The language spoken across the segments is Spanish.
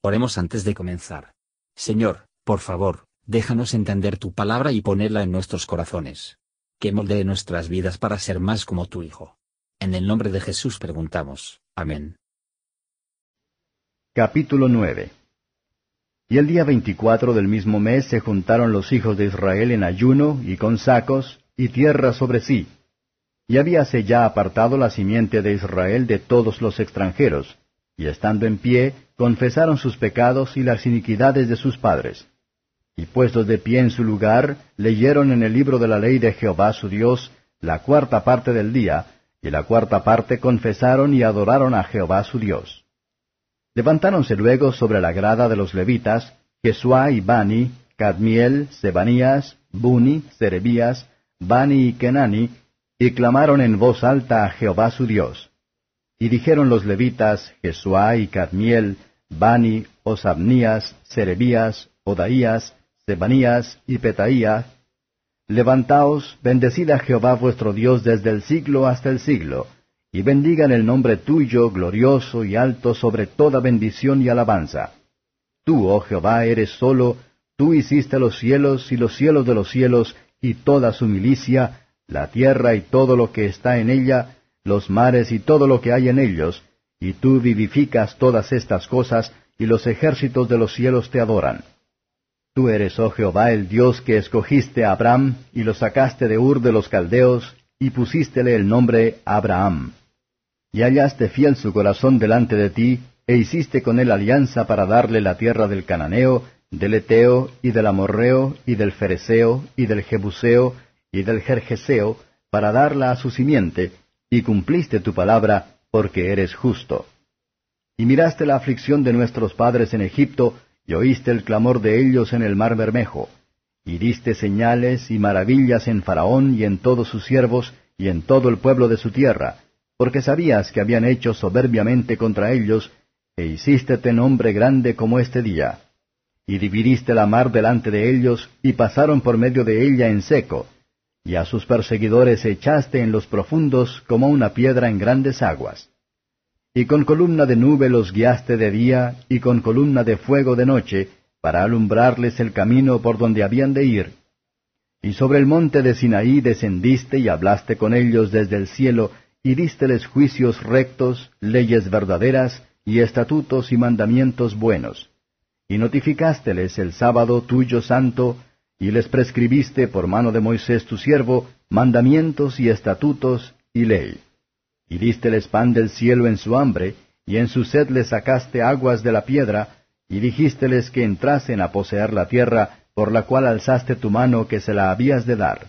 Oremos antes de comenzar. Señor, por favor, déjanos entender tu palabra y ponerla en nuestros corazones. Que moldee nuestras vidas para ser más como tu Hijo. En el nombre de Jesús preguntamos. Amén. Capítulo 9 Y el día veinticuatro del mismo mes se juntaron los hijos de Israel en ayuno y con sacos y tierra sobre sí. Y habíase ya apartado la simiente de Israel de todos los extranjeros, y estando en pie, confesaron sus pecados y las iniquidades de sus padres. Y puestos de pie en su lugar, leyeron en el libro de la ley de Jehová su Dios la cuarta parte del día, y la cuarta parte confesaron y adoraron a Jehová su Dios. Levantáronse luego sobre la grada de los levitas, Jesuá y Bani, Cadmiel, Sebanías, Buni, Serebías, Bani y Kenani, y clamaron en voz alta a Jehová su Dios. Y dijeron los levitas, Jesuá y Cadmiel, Bani, Osabnías, Serebías, Odaías, Sebanías y Petaía, Levantaos, bendecid a Jehová vuestro Dios desde el siglo hasta el siglo, y bendigan el nombre tuyo, glorioso y alto sobre toda bendición y alabanza. Tú, oh Jehová, eres solo, tú hiciste los cielos y los cielos de los cielos, y toda su milicia, la tierra y todo lo que está en ella, los mares y todo lo que hay en ellos, y tú vivificas todas estas cosas, y los ejércitos de los cielos te adoran. Tú eres, oh Jehová, el Dios que escogiste a Abraham, y lo sacaste de Ur de los Caldeos, y pusístele el nombre Abraham. Y hallaste fiel su corazón delante de ti, e hiciste con él alianza para darle la tierra del Cananeo, del Eteo, y del Amorreo, y del Fereseo, y del Jebuseo, y del Jerjeseo, para darla a su simiente, y cumpliste tu palabra, porque eres justo. Y miraste la aflicción de nuestros padres en Egipto, y oíste el clamor de ellos en el mar Bermejo, y diste señales y maravillas en Faraón y en todos sus siervos, y en todo el pueblo de su tierra, porque sabías que habían hecho soberbiamente contra ellos, e hicístete nombre grande como este día. Y dividiste la mar delante de ellos, y pasaron por medio de ella en seco, y a sus perseguidores echaste en los profundos como una piedra en grandes aguas. Y con columna de nube los guiaste de día, y con columna de fuego de noche, para alumbrarles el camino por donde habían de ir. Y sobre el monte de Sinaí descendiste y hablaste con ellos desde el cielo, y dísteles juicios rectos, leyes verdaderas, y estatutos y mandamientos buenos. Y notificásteles el sábado tuyo santo, y les prescribiste por mano de Moisés tu siervo mandamientos y estatutos y ley. Y dísteles pan del cielo en su hambre, y en su sed les sacaste aguas de la piedra, y dijísteles que entrasen a poseer la tierra, por la cual alzaste tu mano que se la habías de dar.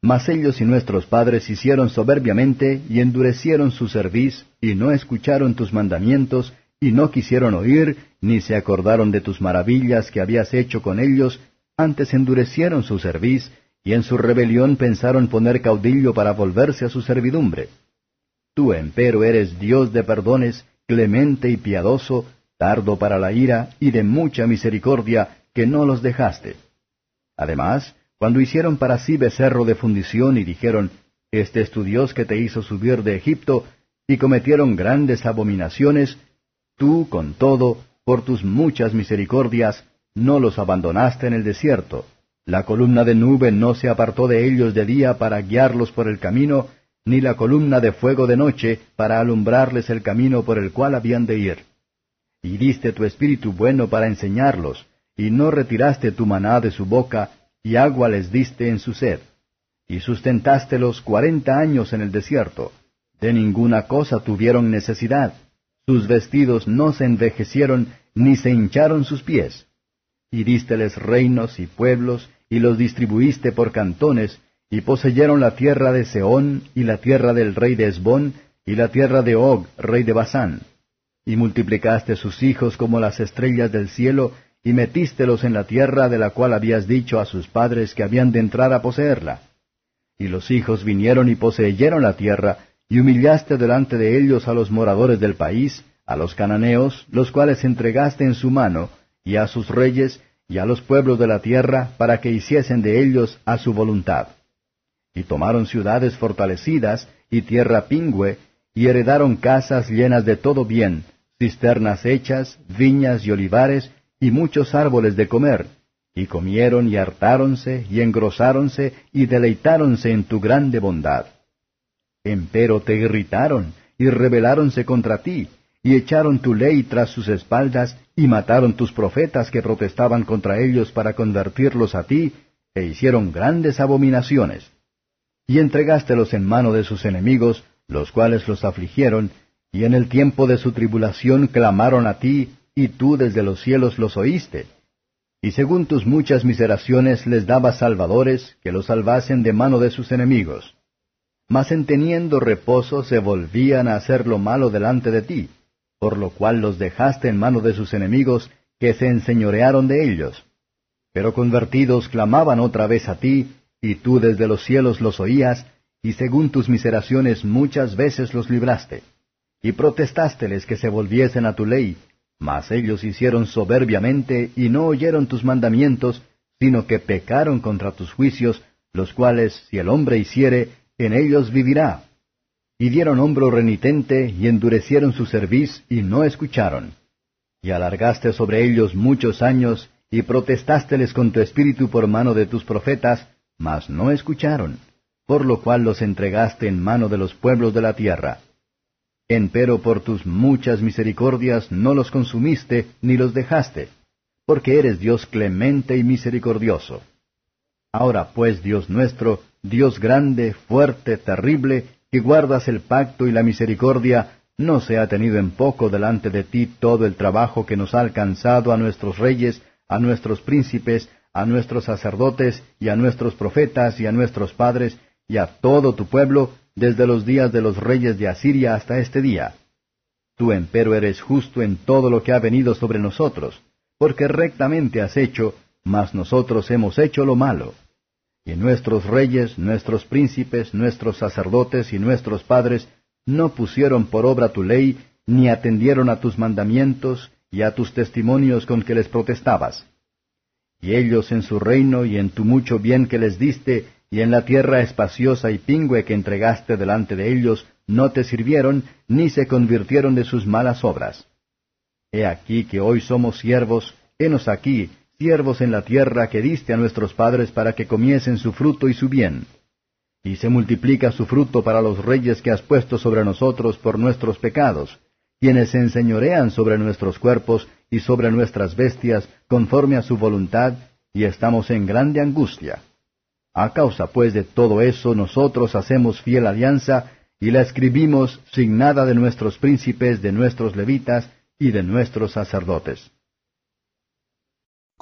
Mas ellos y nuestros padres hicieron soberbiamente, y endurecieron su cerviz, y no escucharon tus mandamientos, y no quisieron oír, ni se acordaron de tus maravillas que habías hecho con ellos, antes endurecieron su cerviz, y en su rebelión pensaron poner caudillo para volverse a su servidumbre. Tú, empero, eres Dios de perdones, clemente y piadoso, tardo para la ira y de mucha misericordia, que no los dejaste. Además, cuando hicieron para sí becerro de fundición y dijeron, Este es tu Dios que te hizo subir de Egipto, y cometieron grandes abominaciones, tú, con todo, por tus muchas misericordias, no los abandonaste en el desierto. La columna de nube no se apartó de ellos de día para guiarlos por el camino, ni la columna de fuego de noche para alumbrarles el camino por el cual habían de ir. Y diste tu espíritu bueno para enseñarlos, y no retiraste tu maná de su boca, y agua les diste en su sed. Y sustentástelos cuarenta años en el desierto. De ninguna cosa tuvieron necesidad. Sus vestidos no se envejecieron, ni se hincharon sus pies y dísteles reinos y pueblos, y los distribuiste por cantones, y poseyeron la tierra de Seón, y la tierra del rey de Esbón, y la tierra de Og, rey de Basán. Y multiplicaste sus hijos como las estrellas del cielo, y metístelos en la tierra de la cual habías dicho a sus padres que habían de entrar a poseerla. Y los hijos vinieron y poseyeron la tierra, y humillaste delante de ellos a los moradores del país, a los cananeos, los cuales entregaste en su mano, y a sus reyes, y a los pueblos de la tierra, para que hiciesen de ellos a su voluntad. Y tomaron ciudades fortalecidas, y tierra pingüe, y heredaron casas llenas de todo bien, cisternas hechas, viñas y olivares, y muchos árboles de comer, y comieron y hartáronse, y engrosáronse, y deleitáronse en tu grande bondad. Empero te irritaron, y rebeláronse contra ti, y echaron tu ley tras sus espaldas, y mataron tus profetas que protestaban contra ellos para convertirlos a ti, e hicieron grandes abominaciones. Y entregástelos en mano de sus enemigos, los cuales los afligieron, y en el tiempo de su tribulación clamaron a ti, y tú desde los cielos los oíste. Y según tus muchas miseraciones les dabas salvadores, que los salvasen de mano de sus enemigos. Mas en teniendo reposo se volvían a hacer lo malo delante de ti, por lo cual los dejaste en mano de sus enemigos, que se enseñorearon de ellos. Pero convertidos clamaban otra vez a ti, y tú desde los cielos los oías, y según tus miseraciones muchas veces los libraste. Y protestásteles que se volviesen a tu ley, mas ellos hicieron soberbiamente y no oyeron tus mandamientos, sino que pecaron contra tus juicios, los cuales, si el hombre hiciere, en ellos vivirá. Y dieron hombro renitente, y endurecieron su cerviz, y no escucharon. Y alargaste sobre ellos muchos años, y protestásteles con tu espíritu por mano de tus profetas, mas no escucharon, por lo cual los entregaste en mano de los pueblos de la tierra. Empero por tus muchas misericordias no los consumiste ni los dejaste, porque eres Dios clemente y misericordioso. Ahora pues, Dios nuestro, Dios grande, fuerte, terrible, que guardas el pacto y la misericordia, no se ha tenido en poco delante de ti todo el trabajo que nos ha alcanzado a nuestros reyes, a nuestros príncipes, a nuestros sacerdotes y a nuestros profetas y a nuestros padres y a todo tu pueblo, desde los días de los reyes de Asiria hasta este día. Tú empero eres justo en todo lo que ha venido sobre nosotros, porque rectamente has hecho, mas nosotros hemos hecho lo malo. Y nuestros reyes, nuestros príncipes, nuestros sacerdotes y nuestros padres no pusieron por obra tu ley, ni atendieron a tus mandamientos y a tus testimonios con que les protestabas. Y ellos en su reino y en tu mucho bien que les diste, y en la tierra espaciosa y pingüe que entregaste delante de ellos, no te sirvieron, ni se convirtieron de sus malas obras. He aquí que hoy somos siervos, henos aquí, siervos en la tierra que diste a nuestros padres para que comiesen su fruto y su bien. Y se multiplica su fruto para los reyes que has puesto sobre nosotros por nuestros pecados, quienes se enseñorean sobre nuestros cuerpos y sobre nuestras bestias conforme a su voluntad, y estamos en grande angustia. A causa pues de todo eso nosotros hacemos fiel alianza, y la escribimos signada de nuestros príncipes, de nuestros levitas y de nuestros sacerdotes.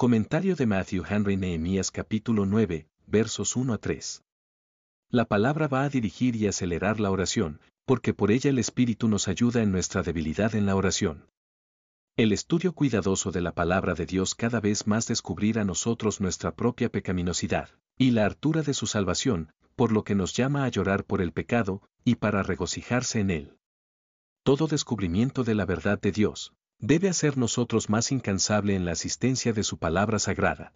Comentario de Matthew Henry Nehemías capítulo 9, versos 1 a 3. La palabra va a dirigir y acelerar la oración, porque por ella el Espíritu nos ayuda en nuestra debilidad en la oración. El estudio cuidadoso de la palabra de Dios cada vez más descubrir a nosotros nuestra propia pecaminosidad, y la hartura de su salvación, por lo que nos llama a llorar por el pecado, y para regocijarse en él. Todo descubrimiento de la verdad de Dios, debe hacer nosotros más incansable en la asistencia de su palabra sagrada.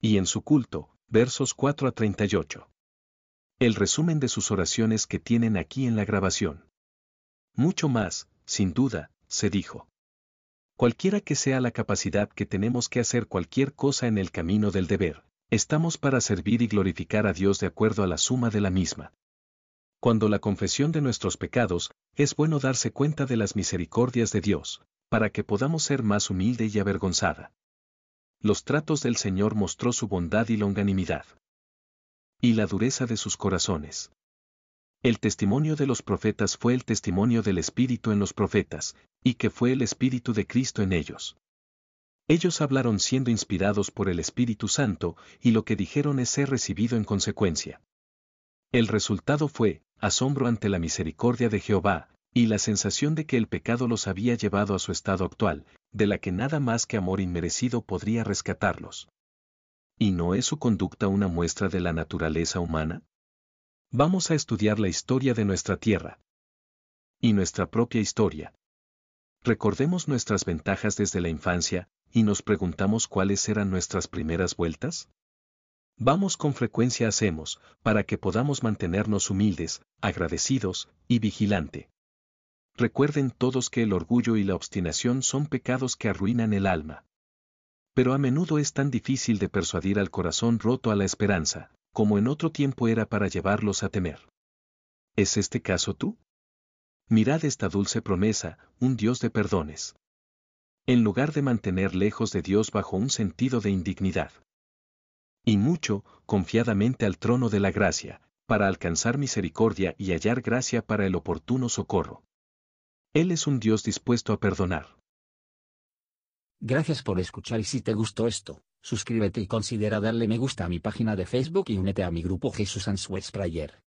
Y en su culto, versos 4 a 38. El resumen de sus oraciones que tienen aquí en la grabación. Mucho más, sin duda, se dijo. Cualquiera que sea la capacidad que tenemos que hacer cualquier cosa en el camino del deber, estamos para servir y glorificar a Dios de acuerdo a la suma de la misma. Cuando la confesión de nuestros pecados, es bueno darse cuenta de las misericordias de Dios, para que podamos ser más humilde y avergonzada. Los tratos del Señor mostró su bondad y longanimidad. Y la dureza de sus corazones. El testimonio de los profetas fue el testimonio del Espíritu en los profetas, y que fue el Espíritu de Cristo en ellos. Ellos hablaron siendo inspirados por el Espíritu Santo, y lo que dijeron es ser recibido en consecuencia. El resultado fue, asombro ante la misericordia de Jehová, y la sensación de que el pecado los había llevado a su estado actual, de la que nada más que amor inmerecido podría rescatarlos. ¿Y no es su conducta una muestra de la naturaleza humana? Vamos a estudiar la historia de nuestra tierra. Y nuestra propia historia. Recordemos nuestras ventajas desde la infancia, y nos preguntamos cuáles eran nuestras primeras vueltas. Vamos con frecuencia hacemos, para que podamos mantenernos humildes, agradecidos, y vigilante. Recuerden todos que el orgullo y la obstinación son pecados que arruinan el alma. Pero a menudo es tan difícil de persuadir al corazón roto a la esperanza, como en otro tiempo era para llevarlos a temer. ¿Es este caso tú? Mirad esta dulce promesa, un Dios de perdones. En lugar de mantener lejos de Dios bajo un sentido de indignidad. Y mucho, confiadamente al trono de la gracia, para alcanzar misericordia y hallar gracia para el oportuno socorro. Él es un Dios dispuesto a perdonar. Gracias por escuchar y si te gustó esto, suscríbete y considera darle me gusta a mi página de Facebook y únete a mi grupo Jesús Answers Prayer.